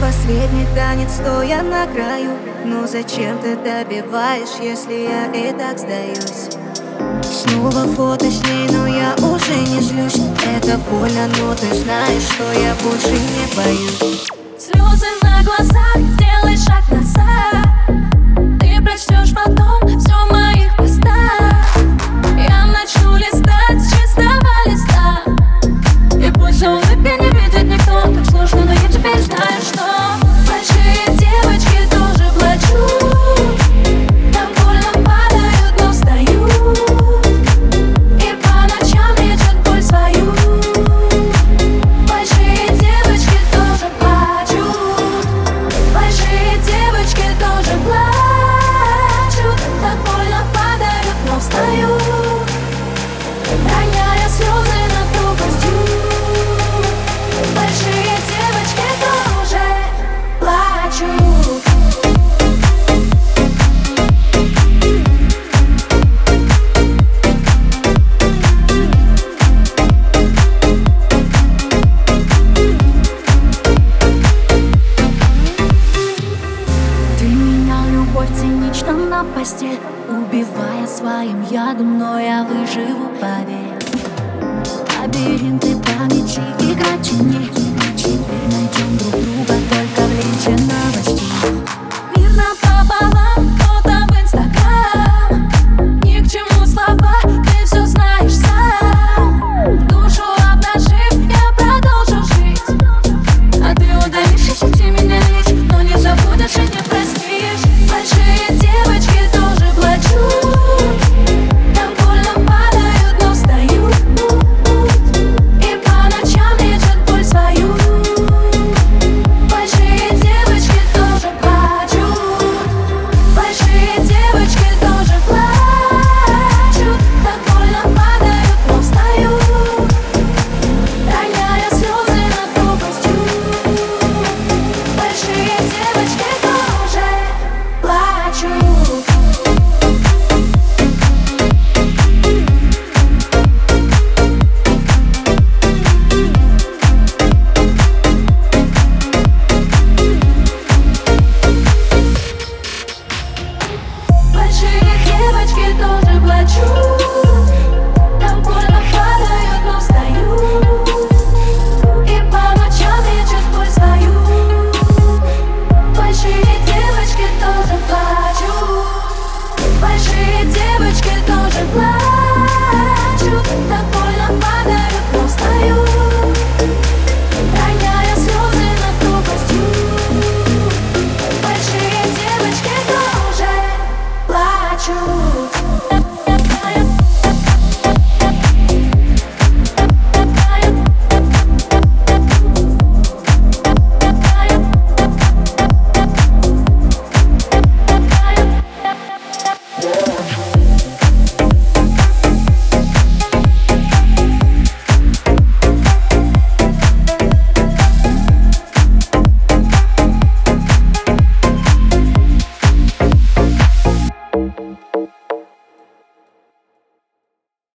последний танец, стоя на краю. Но зачем ты добиваешь, если я и так сдаюсь? Снова фото с ней, но я уже не злюсь. Это больно, но ты знаешь, что я больше не боюсь. Слезы на глазах, сделай шаг назад. Ты прочтешь потом цинично на постель Убивая своим ядом, но я выживу, поверь. Лабиринты памяти,